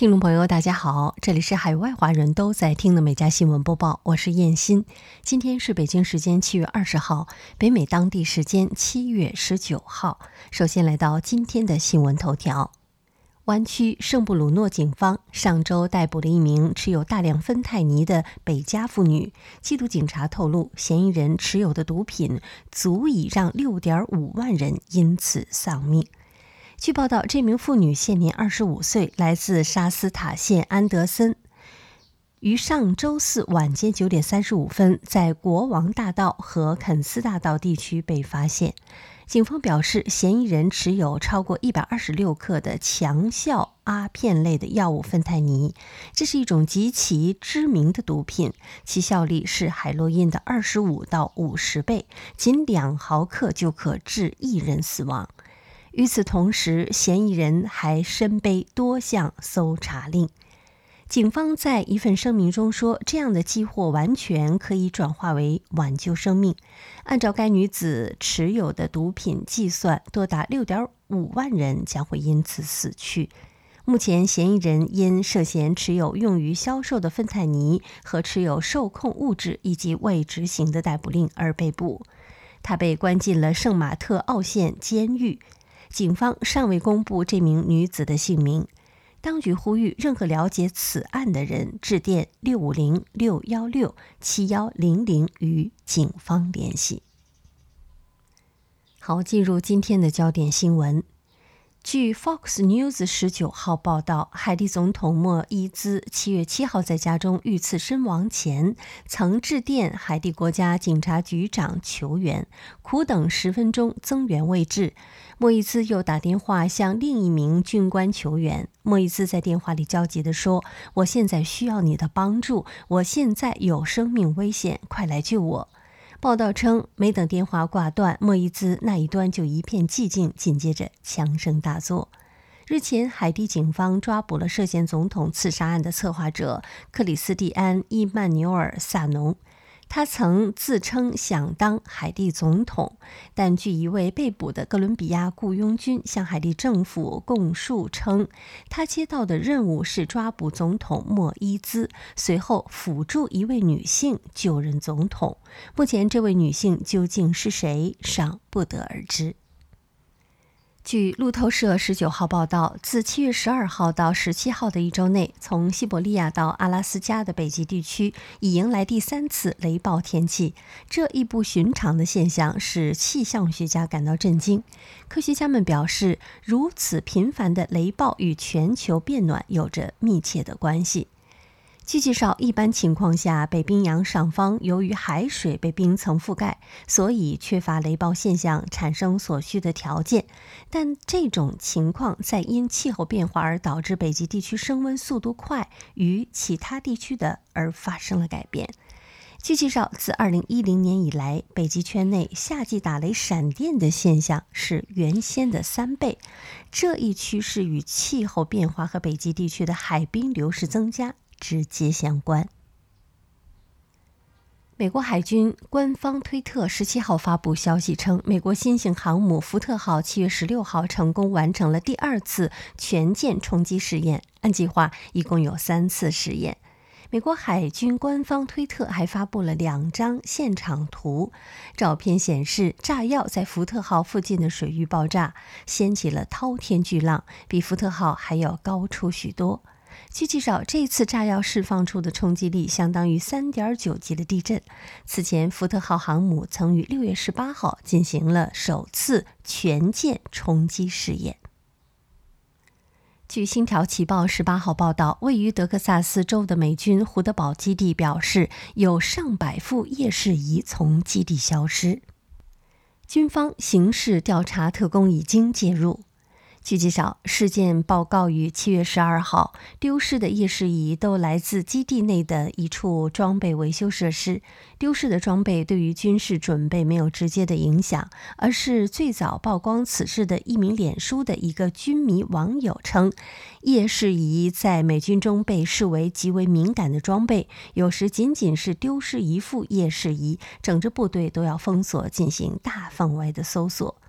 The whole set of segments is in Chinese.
听众朋友，大家好，这里是海外华人都在听的每家新闻播报，我是燕欣。今天是北京时间七月二十号，北美当地时间七月十九号。首先来到今天的新闻头条：湾区圣布鲁诺警方上周逮捕了一名持有大量芬太尼的北加妇女。缉毒警察透露，嫌疑人持有的毒品足以让六点五万人因此丧命。据报道，这名妇女现年二十五岁，来自沙斯塔县安德森，于上周四晚间九点三十五分在国王大道和肯斯大道地区被发现。警方表示，嫌疑人持有超过一百二十六克的强效阿片类的药物芬太尼，这是一种极其知名的毒品，其效力是海洛因的二十五到五十倍，仅两毫克就可致一人死亡。与此同时，嫌疑人还身背多项搜查令。警方在一份声明中说：“这样的寄货完全可以转化为挽救生命。按照该女子持有的毒品计算，多达六点五万人将会因此死去。”目前，嫌疑人因涉嫌持有用于销售的芬太尼和持有受控物质以及未执行的逮捕令而被捕。他被关进了圣马特奥县监狱。警方尚未公布这名女子的姓名。当局呼吁任何了解此案的人致电六五零六幺六七幺零零与警方联系。好，进入今天的焦点新闻。据 Fox News 十九号报道，海地总统莫伊兹七月七号在家中遇刺身亡前，曾致电海地国家警察局长求援，苦等十分钟，增援未至。莫伊兹又打电话向另一名军官求援。莫伊兹在电话里焦急地说：“我现在需要你的帮助，我现在有生命危险，快来救我。”报道称，没等电话挂断，莫伊兹那一端就一片寂静，紧接着枪声大作。日前，海地警方抓捕了涉嫌总统刺杀案的策划者克里斯蒂安·伊曼纽尔·萨农。他曾自称想当海地总统，但据一位被捕的哥伦比亚雇佣军向海地政府供述称，他接到的任务是抓捕总统莫伊兹，随后辅助一位女性就任总统。目前，这位女性究竟是谁尚不得而知。据路透社十九号报道，自七月十二号到十七号的一周内，从西伯利亚到阿拉斯加的北极地区已迎来第三次雷暴天气。这一不寻常的现象使气象学家感到震惊。科学家们表示，如此频繁的雷暴与全球变暖有着密切的关系。据介绍，一般情况下，北冰洋上方由于海水被冰层覆盖，所以缺乏雷暴现象产生所需的条件。但这种情况在因气候变化而导致北极地区升温速度快于其他地区的而发生了改变。据介绍，自2010年以来，北极圈内夏季打雷闪电的现象是原先的三倍。这一趋势与气候变化和北极地区的海冰流失增加。直接相关。美国海军官方推特十七号发布消息称，美国新型航母福特号七月十六号成功完成了第二次全舰冲击试验，按计划一共有三次试验。美国海军官方推特还发布了两张现场图，照片显示炸药在福特号附近的水域爆炸，掀起了滔天巨浪，比福特号还要高出许多。据介绍，这次炸药释放出的冲击力相当于3.9级的地震。此前，福特号航母曾于6月18号进行了首次全舰冲击试验。据《星条旗报》18号报道，位于德克萨斯州的美军胡德堡基地表示，有上百副夜视仪从基地消失。军方刑事调查特工已经介入。据介绍，事件报告于七月十二号。丢失的夜视仪都来自基地内的一处装备维修设施。丢失的装备对于军事准备没有直接的影响，而是最早曝光此事的一名脸书的一个军迷网友称，夜视仪在美军中被视为极为敏感的装备，有时仅仅是丢失一副夜视仪，整支部队都要封锁进行大范围的搜索。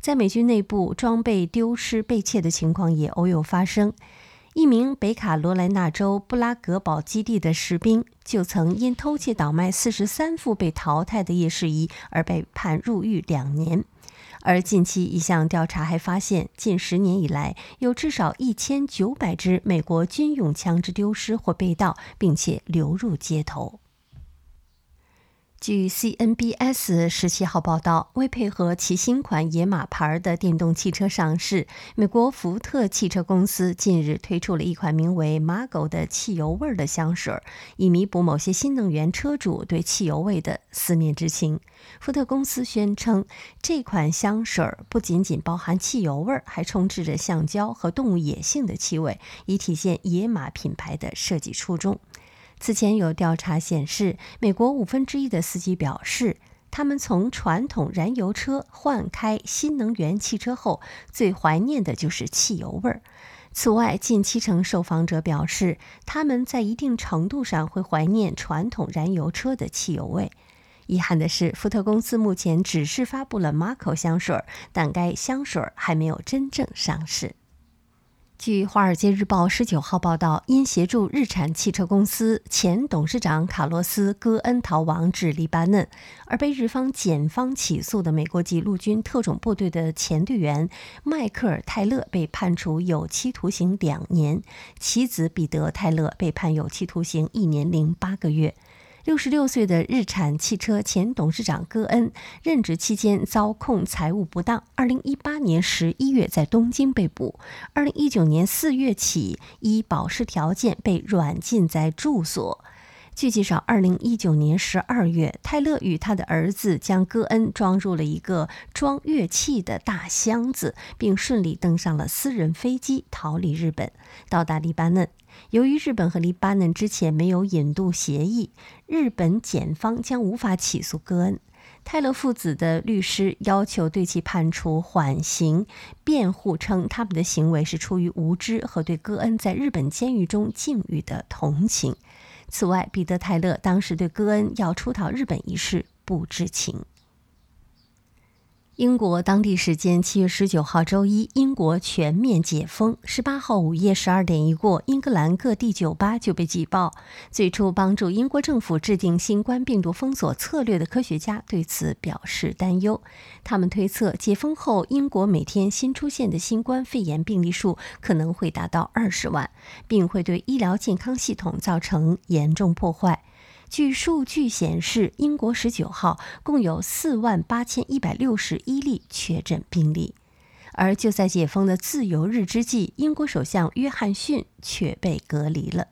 在美军内部，装备丢失、被窃的情况也偶有发生。一名北卡罗来纳州布拉格堡基地的士兵就曾因偷窃倒卖四十三副被淘汰的夜视仪而被判入狱两年。而近期一项调查还发现，近十年以来有至少一千九百支美国军用枪支丢失或被盗，并且流入街头。据 CNBS 十七号报道，为配合其新款野马牌的电动汽车上市，美国福特汽车公司近日推出了一款名为 Mago 的汽油味的香水，以弥补某些新能源车主对汽油味的思念之情。福特公司宣称，这款香水不仅仅包含汽油味，还充斥着橡胶和动物野性的气味，以体现野马品牌的设计初衷。此前有调查显示，美国五分之一的司机表示，他们从传统燃油车换开新能源汽车后，最怀念的就是汽油味儿。此外，近七成受访者表示，他们在一定程度上会怀念传统燃油车的汽油味。遗憾的是，福特公司目前只是发布了 Marco 香水，但该香水还没有真正上市。据《华尔街日报》十九号报道，因协助日产汽车公司前董事长卡洛斯·戈恩逃亡至黎巴嫩，而被日方检方起诉的美国籍陆军特种部队的前队员迈克尔·泰勒被判处有期徒刑两年，其子彼得·泰勒被判有期徒刑一年零八个月。六十六岁的日产汽车前董事长戈恩任职期间遭控财务不当，二零一八年十一月在东京被捕，二零一九年四月起依保释条件被软禁在住所。据介绍，二零一九年十二月，泰勒与他的儿子将戈恩装入了一个装乐器的大箱子，并顺利登上了私人飞机逃离日本，到达黎巴嫩。由于日本和黎巴嫩之前没有引渡协议，日本检方将无法起诉戈恩。泰勒父子的律师要求对其判处缓刑，辩护称他们的行为是出于无知和对戈恩在日本监狱中境遇的同情。此外，彼得·泰勒当时对戈恩要出逃日本一事不知情。英国当地时间七月十九号周一，英国全面解封。十八号午夜十二点一过，英格兰各地酒吧就被挤爆。最初帮助英国政府制定新冠病毒封锁策略的科学家对此表示担忧。他们推测，解封后英国每天新出现的新冠肺炎病例数可能会达到二十万，并会对医疗健康系统造成严重破坏。据数据显示，英国十九号共有四万八千一百六十一例确诊病例，而就在解封的自由日之际，英国首相约翰逊却被隔离了。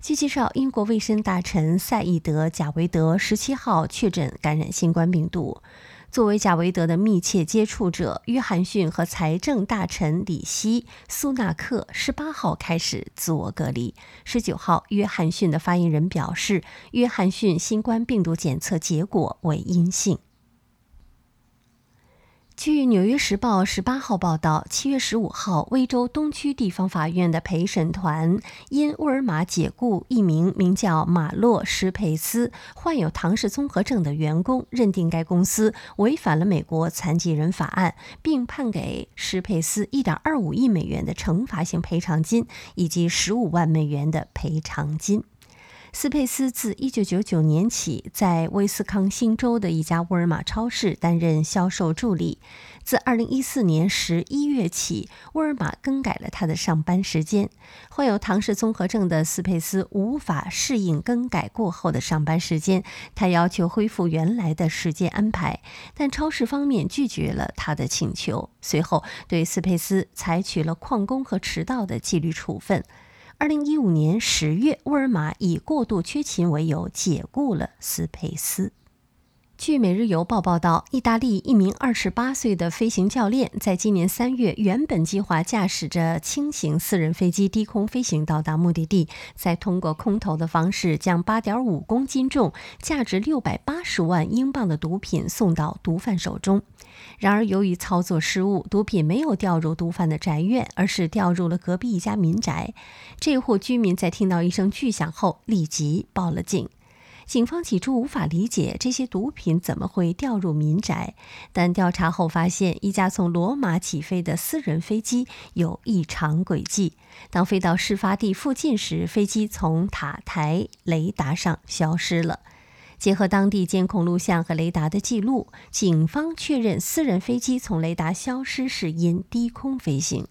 据介绍，英国卫生大臣赛义德·贾维德十七号确诊感染新冠病毒。作为贾维德的密切接触者，约翰逊和财政大臣里希·苏纳克十八号开始自我隔离。十九号，约翰逊的发言人表示，约翰逊新冠病毒检测结果为阴性。据《纽约时报》十八号报道，七月十五号，威州东区地方法院的陪审团因沃尔玛解雇一名名叫马洛·施佩斯、患有唐氏综合症的员工，认定该公司违反了美国残疾人法案，并判给施佩斯一点二五亿美元的惩罚性赔偿金以及十五万美元的赔偿金。斯佩斯自1999年起在威斯康星州的一家沃尔玛超市担任销售助理。自2014年11月起，沃尔玛更改了他的上班时间。患有唐氏综合症的斯佩斯无法适应更改过后的上班时间，他要求恢复原来的时间安排，但超市方面拒绝了他的请求。随后，对斯佩斯采取了旷工和迟到的纪律处分。二零一五年十月，沃尔玛以过度缺勤为由解雇了斯佩斯。据《每日邮报》报道，意大利一名二十八岁的飞行教练，在今年三月原本计划驾驶着轻型私人飞机低空飞行到达目的地，再通过空投的方式将八点五公斤重、价值六百八十万英镑的毒品送到毒贩手中。然而，由于操作失误，毒品没有掉入毒贩的宅院，而是掉入了隔壁一家民宅。这户居民在听到一声巨响后，立即报了警。警方起初无法理解这些毒品怎么会掉入民宅，但调查后发现，一架从罗马起飞的私人飞机有异常轨迹。当飞到事发地附近时，飞机从塔台雷达上消失了。结合当地监控录像和雷达的记录，警方确认私人飞机从雷达消失是因低空飞行。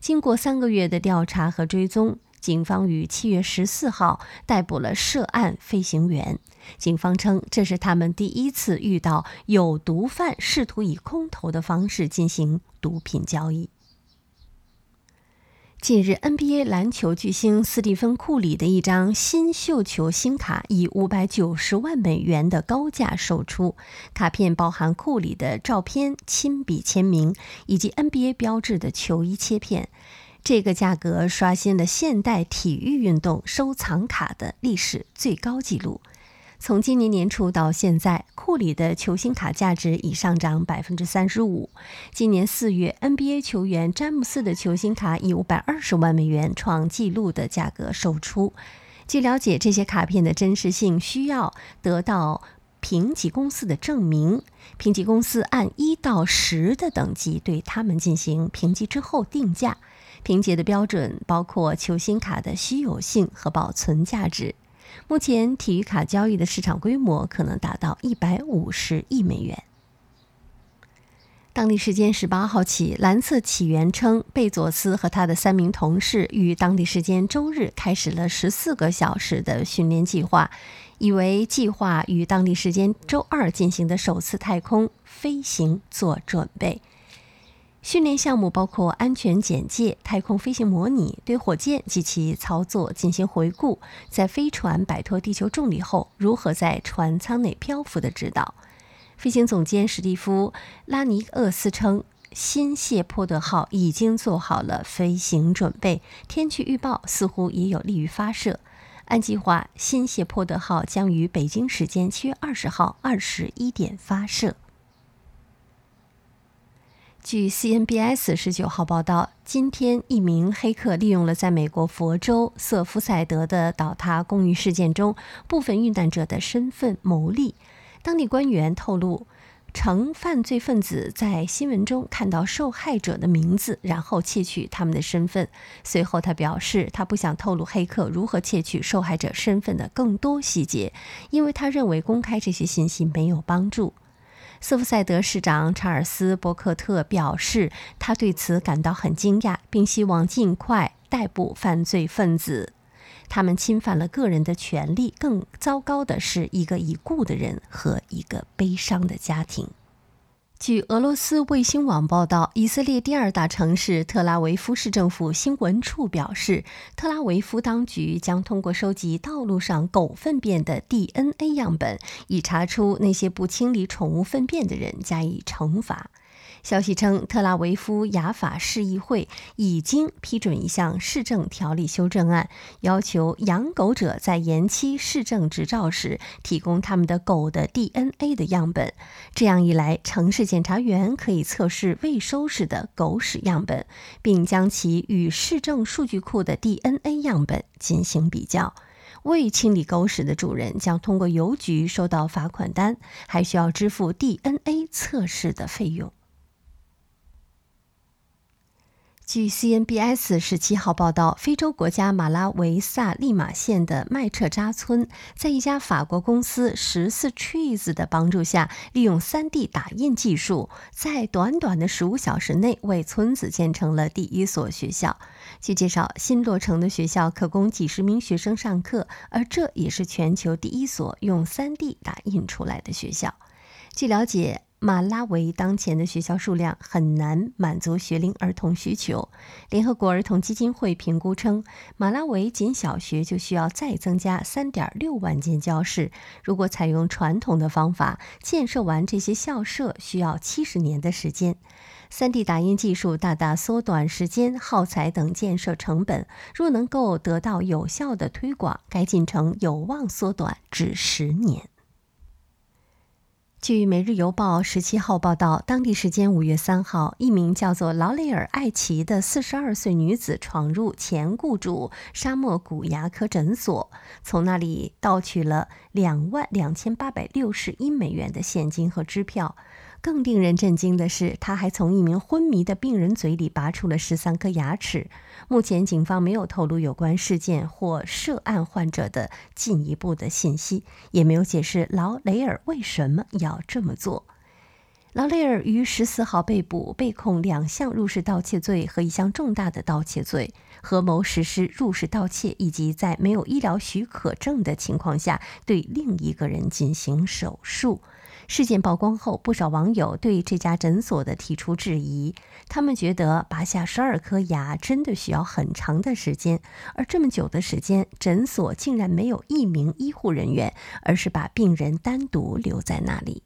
经过三个月的调查和追踪。警方于七月十四号逮捕了涉案飞行员。警方称，这是他们第一次遇到有毒贩试图以空投的方式进行毒品交易。近日，NBA 篮球巨星斯蒂芬·库里的一张新秀球星卡以五百九十万美元的高价售出。卡片包含库里的照片、亲笔签名以及 NBA 标志的球衣切片。这个价格刷新了现代体育运动收藏卡的历史最高纪录。从今年年初到现在，库里的球星卡价值已上涨百分之三十五。今年四月，NBA 球员詹姆斯的球星卡以五百二十万美元创纪录的价格售出。据了解，这些卡片的真实性需要得到评级公司的证明。评级公司按一到十的等级对他们进行评级之后定价。评级的标准包括球星卡的稀有性和保存价值。目前，体育卡交易的市场规模可能达到一百五十亿美元。当地时间十八号起，蓝色起源称，贝佐斯和他的三名同事于当地时间周日开始了十四个小时的训练计划，以为计划与当地时间周二进行的首次太空飞行做准备。训练项目包括安全简介、太空飞行模拟、对火箭及其操作进行回顾，在飞船摆脱地球重力后如何在船舱内漂浮的指导。飞行总监史蒂夫·拉尼厄斯称，新谢泼德号已经做好了飞行准备，天气预报似乎也有利于发射。按计划，新谢泼德号将于北京时间七月二十号二十一点发射。据 CNBS 十九号报道，今天一名黑客利用了在美国佛州瑟夫塞德的倒塌公寓事件中部分遇难者的身份牟利。当地官员透露，称犯罪分子在新闻中看到受害者的名字，然后窃取他们的身份。随后，他表示他不想透露黑客如何窃取受害者身份的更多细节，因为他认为公开这些信息没有帮助。斯夫塞德市长查尔斯·伯克特表示，他对此感到很惊讶，并希望尽快逮捕犯罪分子。他们侵犯了个人的权利，更糟糕的是，一个已故的人和一个悲伤的家庭。据俄罗斯卫星网报道，以色列第二大城市特拉维夫市政府新闻处表示，特拉维夫当局将通过收集道路上狗粪便的 DNA 样本，以查出那些不清理宠物粪便的人，加以惩罚。消息称，特拉维夫雅法市议会已经批准一项市政条例修正案，要求养狗者在延期市政执照时提供他们的狗的 DNA 的样本。这样一来，城市检察员可以测试未收拾的狗屎样本，并将其与市政数据库的 DNA 样本进行比较。未清理狗屎的主人将通过邮局收到罚款单，还需要支付 DNA 测试的费用。据 CNBS 十七号报道，非洲国家马拉维萨利马县的麦彻扎村，在一家法国公司十四 Trees 的帮助下，利用 3D 打印技术，在短短的十五小时内为村子建成了第一所学校。据介绍，新落成的学校可供几十名学生上课，而这也是全球第一所用 3D 打印出来的学校。据了解。马拉维当前的学校数量很难满足学龄儿童需求。联合国儿童基金会评估称，马拉维仅小学就需要再增加3.6万间教室。如果采用传统的方法建设完这些校舍，需要70年的时间。3D 打印技术大大缩短时间、耗材等建设成本。若能够得到有效的推广，该进程有望缩短至十年。据《每日邮报》十七号报道，当地时间五月三号，一名叫做劳雷尔·艾奇的四十二岁女子闯入前雇主沙漠谷牙科诊所，从那里盗取了两万两千八百六十一美元的现金和支票。更令人震惊的是，他还从一名昏迷的病人嘴里拔出了十三颗牙齿。目前，警方没有透露有关事件或涉案患者的进一步的信息，也没有解释劳雷尔为什么要这么做。劳雷尔于十四号被捕，被控两项入室盗窃罪和一项重大的盗窃罪，合谋实施入室盗窃，以及在没有医疗许可证的情况下对另一个人进行手术。事件曝光后，不少网友对这家诊所的提出质疑。他们觉得拔下十二颗牙真的需要很长的时间，而这么久的时间，诊所竟然没有一名医护人员，而是把病人单独留在那里。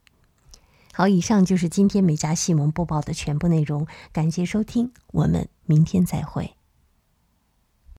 好，以上就是今天美家西蒙播报的全部内容，感谢收听，我们明天再会。